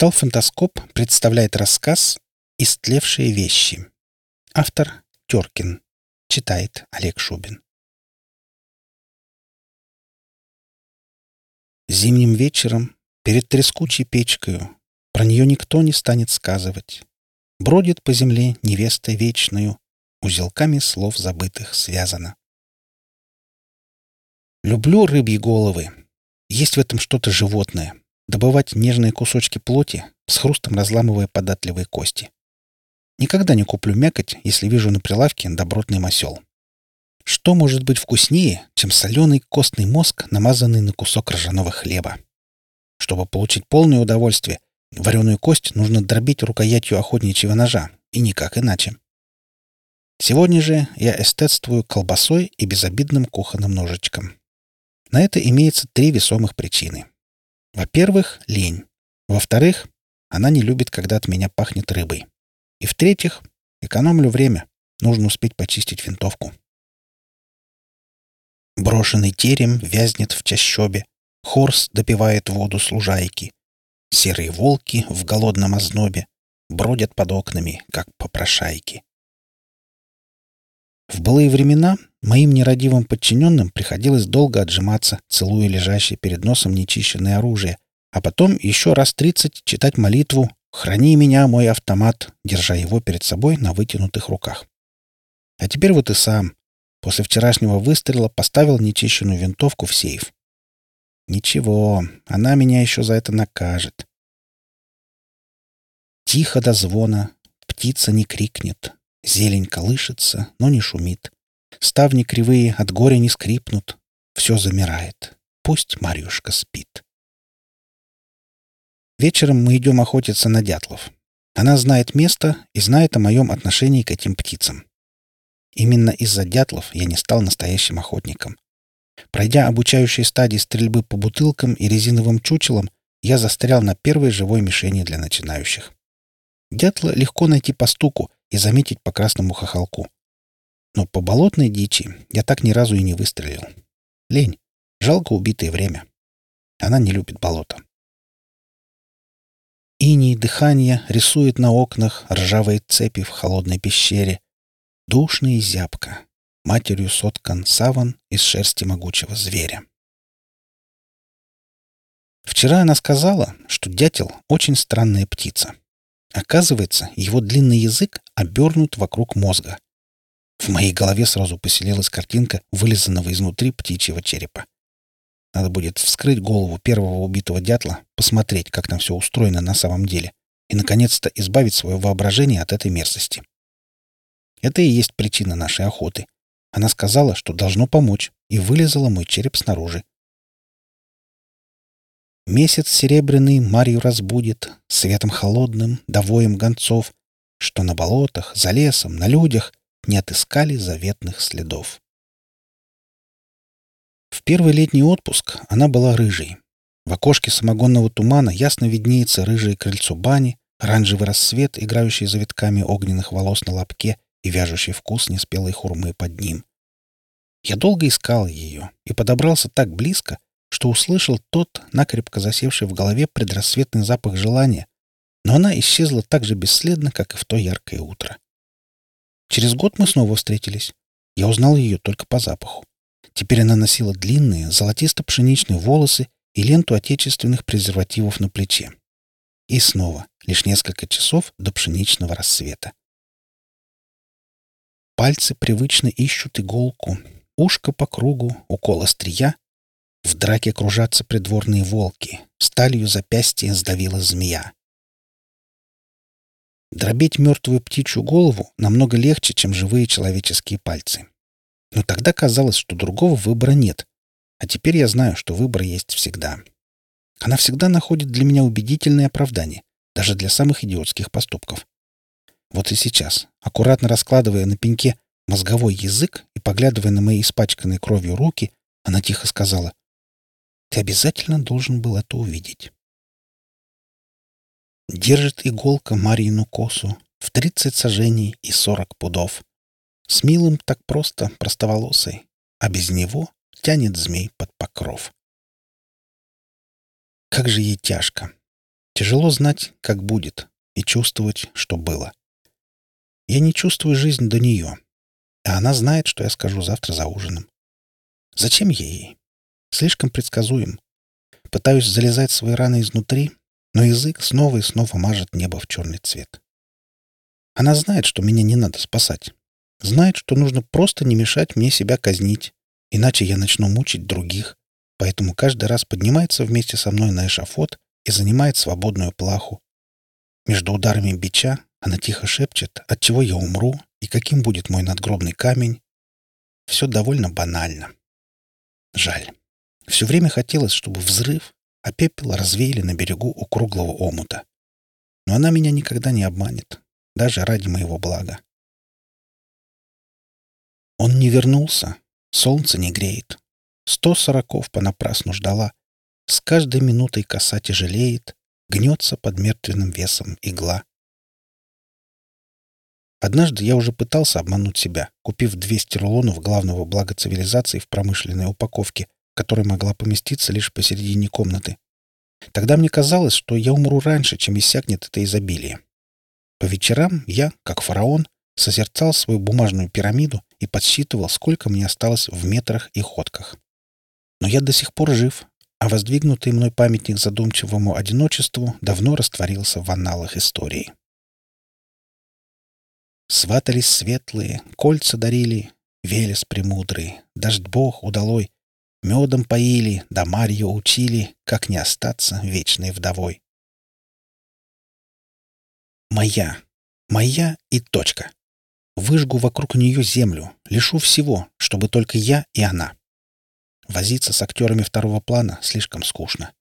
Портал «Фантаскоп» представляет рассказ «Истлевшие вещи». Автор Теркин. Читает Олег Шубин. Зимним вечером, перед трескучей печкою, про нее никто не станет сказывать. Бродит по земле невеста вечную, узелками слов забытых связана. Люблю рыбьи головы. Есть в этом что-то животное. Добывать нежные кусочки плоти, с хрустом разламывая податливые кости. Никогда не куплю мякоть, если вижу на прилавке добротный масел. Что может быть вкуснее, чем соленый костный мозг, намазанный на кусок ржаного хлеба? Чтобы получить полное удовольствие, вареную кость нужно дробить рукоятью охотничьего ножа, и никак иначе. Сегодня же я эстетствую колбасой и безобидным кухонным ножичком. На это имеется три весомых причины. Во-первых, лень. Во-вторых, она не любит, когда от меня пахнет рыбой. И в-третьих, экономлю время. Нужно успеть почистить винтовку. Брошенный терем вязнет в чащобе. Хорс допивает воду с лужайки. Серые волки в голодном ознобе бродят под окнами, как попрошайки. В былые времена моим нерадивым подчиненным приходилось долго отжиматься, целуя лежащее перед носом нечищенное оружие, а потом еще раз тридцать читать молитву «Храни меня, мой автомат», держа его перед собой на вытянутых руках. А теперь вот и сам, после вчерашнего выстрела, поставил нечищенную винтовку в сейф. Ничего, она меня еще за это накажет. Тихо до звона, птица не крикнет, Зелень колышется, но не шумит. Ставни кривые от горя не скрипнут. Все замирает. Пусть Марьюшка спит. Вечером мы идем охотиться на дятлов. Она знает место и знает о моем отношении к этим птицам. Именно из-за дятлов я не стал настоящим охотником. Пройдя обучающие стадии стрельбы по бутылкам и резиновым чучелам, я застрял на первой живой мишени для начинающих. Дятла легко найти по стуку, и заметить по красному хохолку. Но по болотной дичи я так ни разу и не выстрелил. Лень. Жалко убитое время. Она не любит болото. Иней дыхание рисует на окнах ржавые цепи в холодной пещере. Душно и зябко. Матерью соткан саван из шерсти могучего зверя. Вчера она сказала, что дятел — очень странная птица. Оказывается, его длинный язык обернут вокруг мозга. В моей голове сразу поселилась картинка вылизанного изнутри птичьего черепа. Надо будет вскрыть голову первого убитого дятла, посмотреть, как там все устроено на самом деле, и, наконец-то, избавить свое воображение от этой мерзости. Это и есть причина нашей охоты. Она сказала, что должно помочь, и вылезала мой череп снаружи, Месяц серебряный Марью разбудит Светом холодным, довоем гонцов, Что на болотах, за лесом, на людях Не отыскали заветных следов. В первый летний отпуск она была рыжей. В окошке самогонного тумана ясно виднеется рыжее крыльцо бани, оранжевый рассвет, играющий завитками огненных волос на лобке и вяжущий вкус неспелой хурмы под ним. Я долго искал ее и подобрался так близко, что услышал тот, накрепко засевший в голове предрассветный запах желания, но она исчезла так же бесследно, как и в то яркое утро. Через год мы снова встретились. Я узнал ее только по запаху. Теперь она носила длинные, золотисто-пшеничные волосы и ленту отечественных презервативов на плече. И снова, лишь несколько часов до пшеничного рассвета. Пальцы привычно ищут иголку, ушко по кругу, укол острия, в драке кружатся придворные волки. Сталью запястья сдавила змея. Дробить мертвую птичью голову намного легче, чем живые человеческие пальцы. Но тогда казалось, что другого выбора нет. А теперь я знаю, что выбор есть всегда. Она всегда находит для меня убедительное оправдание, даже для самых идиотских поступков. Вот и сейчас, аккуратно раскладывая на пеньке мозговой язык и поглядывая на мои испачканные кровью руки, она тихо сказала ты обязательно должен был это увидеть. Держит иголка Марьину косу в тридцать сажений и сорок пудов. С милым так просто, простоволосой, а без него тянет змей под покров. Как же ей тяжко. Тяжело знать, как будет, и чувствовать, что было. Я не чувствую жизнь до нее, а она знает, что я скажу завтра за ужином. Зачем ей? Слишком предсказуем. Пытаюсь залезать свои раны изнутри, но язык снова и снова мажет небо в черный цвет. Она знает, что меня не надо спасать. Знает, что нужно просто не мешать мне себя казнить, иначе я начну мучить других. Поэтому каждый раз поднимается вместе со мной на эшафот и занимает свободную плаху. Между ударами бича она тихо шепчет, от чего я умру и каким будет мой надгробный камень. Все довольно банально. Жаль. Все время хотелось, чтобы взрыв, а пепел развеяли на берегу у круглого омута. Но она меня никогда не обманет, даже ради моего блага. Он не вернулся, солнце не греет. Сто сороков понапрасну ждала. С каждой минутой коса тяжелеет, гнется под мертвенным весом игла. Однажды я уже пытался обмануть себя, купив 200 рулонов главного блага цивилизации в промышленной упаковке, которая могла поместиться лишь посередине комнаты. Тогда мне казалось, что я умру раньше, чем иссякнет это изобилие. По вечерам я, как фараон, созерцал свою бумажную пирамиду и подсчитывал, сколько мне осталось в метрах и ходках. Но я до сих пор жив, а воздвигнутый мной памятник задумчивому одиночеству давно растворился в анналах истории. Сватались светлые, кольца дарили, Велес премудрый, дождь бог удалой, Медом поили, да Марью учили, Как не остаться вечной вдовой. Моя, моя и точка. Выжгу вокруг нее землю, лишу всего, чтобы только я и она. Возиться с актерами второго плана слишком скучно.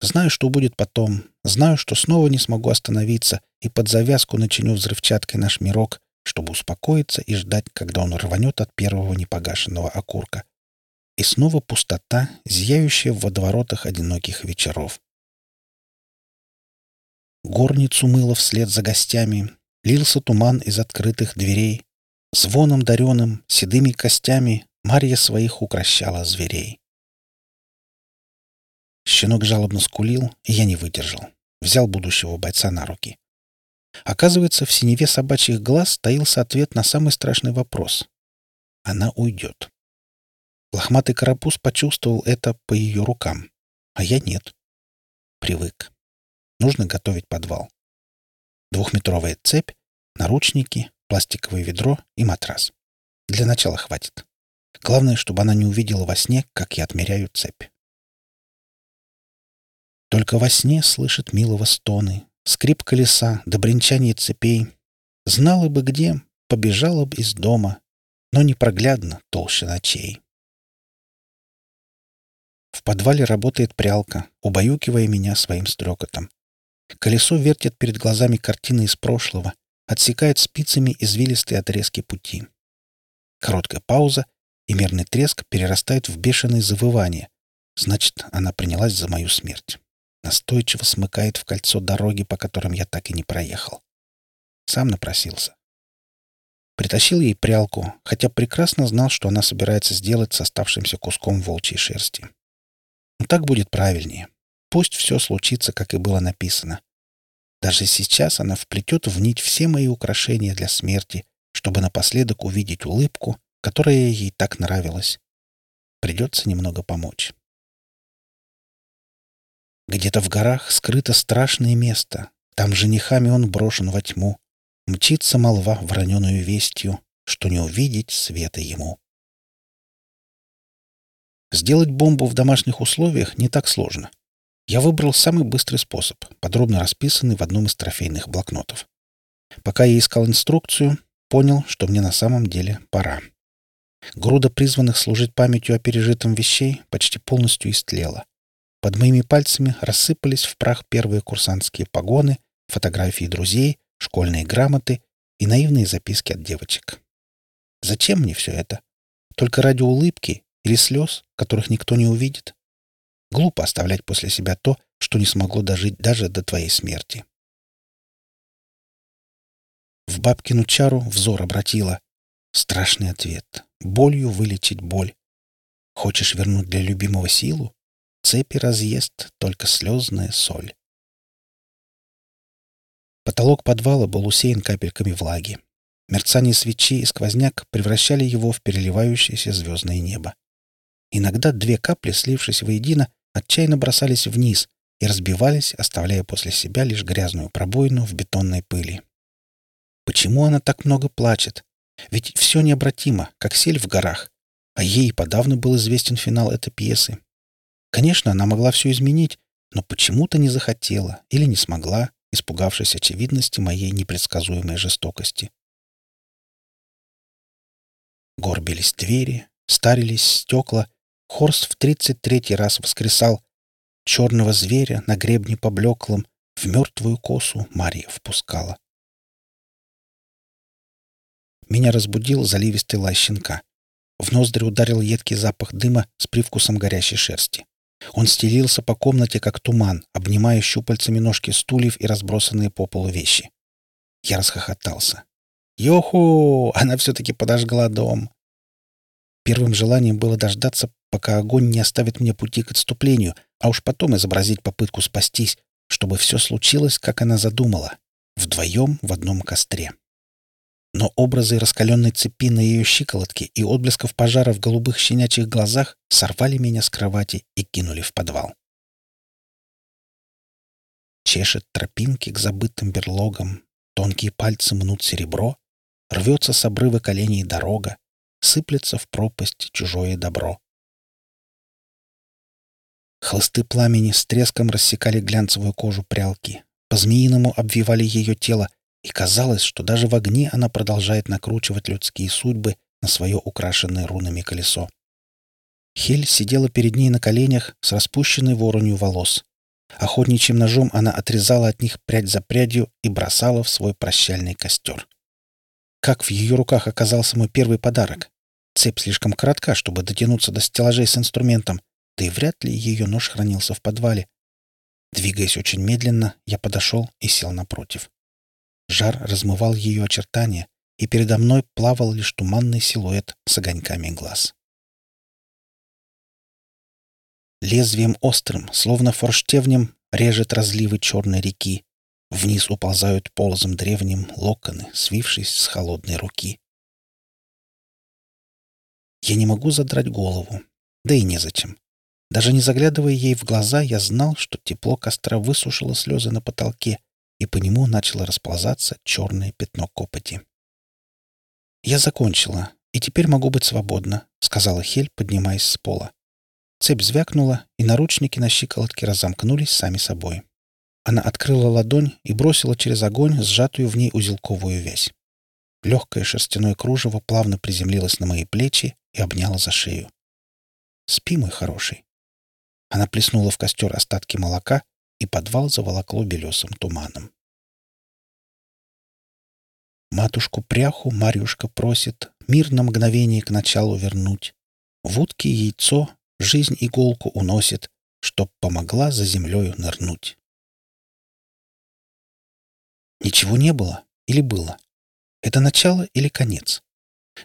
Знаю, что будет потом, знаю, что снова не смогу остановиться и под завязку начиню взрывчаткой наш мирок, чтобы успокоиться и ждать, когда он рванет от первого непогашенного окурка. И снова пустота, зияющая в водоворотах одиноких вечеров. Горницу мыло вслед за гостями, лился туман из открытых дверей. Звоном дареным, седыми костями Марья своих укращала зверей. Щенок жалобно скулил, и я не выдержал. Взял будущего бойца на руки. Оказывается, в синеве собачьих глаз таился ответ на самый страшный вопрос. Она уйдет. Лохматый карапуз почувствовал это по ее рукам, а я нет. Привык. Нужно готовить подвал. Двухметровая цепь, наручники, пластиковое ведро и матрас. Для начала хватит. Главное, чтобы она не увидела во сне, как я отмеряю цепь. Только во сне слышит милого стоны, скрип колеса до бренчания цепей. Знала бы где, побежала бы из дома, но непроглядно толще ночей. В подвале работает прялка, убаюкивая меня своим стрекотом. Колесо вертит перед глазами картины из прошлого, отсекает спицами извилистые отрезки пути. Короткая пауза, и мерный треск перерастает в бешеное завывание. Значит, она принялась за мою смерть настойчиво смыкает в кольцо дороги, по которым я так и не проехал. Сам напросился. Притащил ей прялку, хотя прекрасно знал, что она собирается сделать с оставшимся куском волчьей шерсти. Но так будет правильнее. Пусть все случится, как и было написано. Даже сейчас она вплетет в нить все мои украшения для смерти, чтобы напоследок увидеть улыбку, которая ей так нравилась. Придется немного помочь. Где-то в горах скрыто страшное место. Там женихами он брошен во тьму. Мчится молва враненую вестью, что не увидеть света ему. Сделать бомбу в домашних условиях не так сложно. Я выбрал самый быстрый способ, подробно расписанный в одном из трофейных блокнотов. Пока я искал инструкцию, понял, что мне на самом деле пора. Груда призванных служить памятью о пережитом вещей почти полностью истлела. Под моими пальцами рассыпались в прах первые курсантские погоны, фотографии друзей, школьные грамоты и наивные записки от девочек. Зачем мне все это? Только ради улыбки или слез, которых никто не увидит? Глупо оставлять после себя то, что не смогло дожить даже до твоей смерти. В бабкину чару взор обратила. Страшный ответ. Болью вылечить боль. Хочешь вернуть для любимого силу? Цепи разъест только слезная соль. Потолок подвала был усеян капельками влаги. Мерцание свечи и сквозняк превращали его в переливающееся звездное небо. Иногда две капли, слившись воедино, отчаянно бросались вниз и разбивались, оставляя после себя лишь грязную пробоину в бетонной пыли. Почему она так много плачет? Ведь все необратимо, как сель в горах. А ей подавно был известен финал этой пьесы. Конечно, она могла все изменить, но почему-то не захотела или не смогла, испугавшись очевидности моей непредсказуемой жестокости. Горбились двери, старились стекла, Хорст в тридцать третий раз воскресал. Черного зверя на гребне поблеклом в мертвую косу Марья впускала. Меня разбудил заливистый лай щенка. В ноздри ударил едкий запах дыма с привкусом горящей шерсти. Он стелился по комнате, как туман, обнимая щупальцами ножки стульев и разбросанные по полу вещи. Я расхохотался. «Йоху! Она все-таки подожгла дом!» Первым желанием было дождаться, пока огонь не оставит мне пути к отступлению, а уж потом изобразить попытку спастись, чтобы все случилось, как она задумала. Вдвоем в одном костре но образы раскаленной цепи на ее щиколотке и отблесков пожара в голубых щенячьих глазах сорвали меня с кровати и кинули в подвал. Чешет тропинки к забытым берлогам, тонкие пальцы мнут серебро, рвется с обрыва коленей дорога, сыплется в пропасть чужое добро. Хлысты пламени с треском рассекали глянцевую кожу прялки, по-змеиному обвивали ее тело, и казалось, что даже в огне она продолжает накручивать людские судьбы на свое украшенное рунами колесо. Хель сидела перед ней на коленях с распущенной воронью волос. Охотничьим ножом она отрезала от них прядь за прядью и бросала в свой прощальный костер. Как в ее руках оказался мой первый подарок? Цепь слишком коротка, чтобы дотянуться до стеллажей с инструментом, да и вряд ли ее нож хранился в подвале. Двигаясь очень медленно, я подошел и сел напротив. Жар размывал ее очертания, и передо мной плавал лишь туманный силуэт с огоньками глаз. Лезвием острым, словно форштевнем, режет разливы черной реки. Вниз уползают полозом древним локоны, свившись с холодной руки. Я не могу задрать голову, да и незачем. Даже не заглядывая ей в глаза, я знал, что тепло костра высушило слезы на потолке, и по нему начало расползаться черное пятно копоти. «Я закончила, и теперь могу быть свободна», — сказала Хель, поднимаясь с пола. Цепь звякнула, и наручники на щиколотке разомкнулись сами собой. Она открыла ладонь и бросила через огонь сжатую в ней узелковую вязь. Легкое шерстяное кружево плавно приземлилось на мои плечи и обняло за шею. «Спи, мой хороший». Она плеснула в костер остатки молока и подвал заволокло белесым туманом. Матушку пряху Марьюшка просит мир на мгновение к началу вернуть. В утке яйцо жизнь иголку уносит, чтоб помогла за землею нырнуть. Ничего не было или было? Это начало или конец?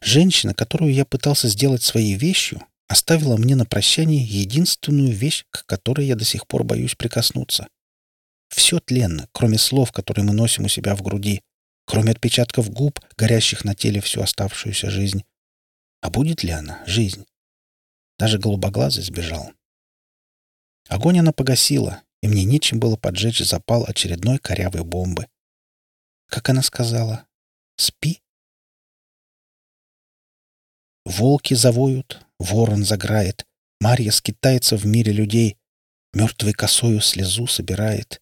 Женщина, которую я пытался сделать своей вещью, оставила мне на прощание единственную вещь, к которой я до сих пор боюсь прикоснуться. Все тленно, кроме слов, которые мы носим у себя в груди, кроме отпечатков губ, горящих на теле всю оставшуюся жизнь. А будет ли она жизнь? Даже голубоглазый сбежал. Огонь она погасила, и мне нечем было поджечь запал очередной корявой бомбы. Как она сказала? «Спи?» Волки завоют, ворон заграет, Марья скитается в мире людей, мертвой косою слезу собирает.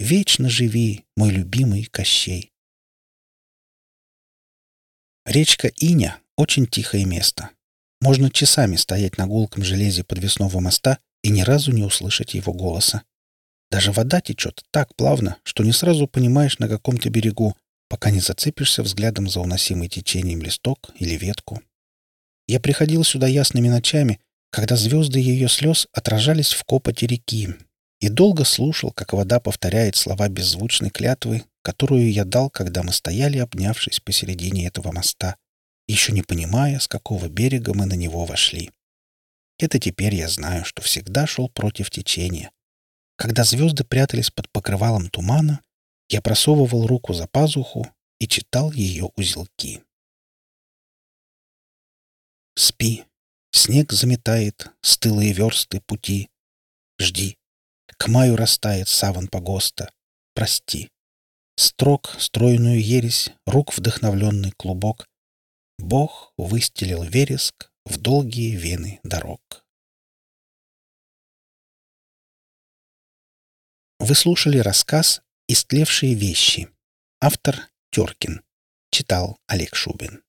Вечно живи, мой любимый Кощей. Речка Иня — очень тихое место. Можно часами стоять на гулком железе подвесного моста и ни разу не услышать его голоса. Даже вода течет так плавно, что не сразу понимаешь, на каком то берегу, пока не зацепишься взглядом за уносимый течением листок или ветку. Я приходил сюда ясными ночами, когда звезды ее слез отражались в копоте реки, и долго слушал, как вода повторяет слова беззвучной клятвы, которую я дал, когда мы стояли, обнявшись посередине этого моста, еще не понимая, с какого берега мы на него вошли. Это теперь я знаю, что всегда шел против течения. Когда звезды прятались под покрывалом тумана, Я просовывал руку за пазуху и читал ее узелки. Спи, снег заметает стылые версты пути. Жди, к маю растает саван погоста. Прости. Строк, стройную ересь, рук вдохновленный клубок. Бог выстелил вереск в долгие вены дорог. Вы слушали рассказ «Истлевшие вещи». Автор Теркин. Читал Олег Шубин.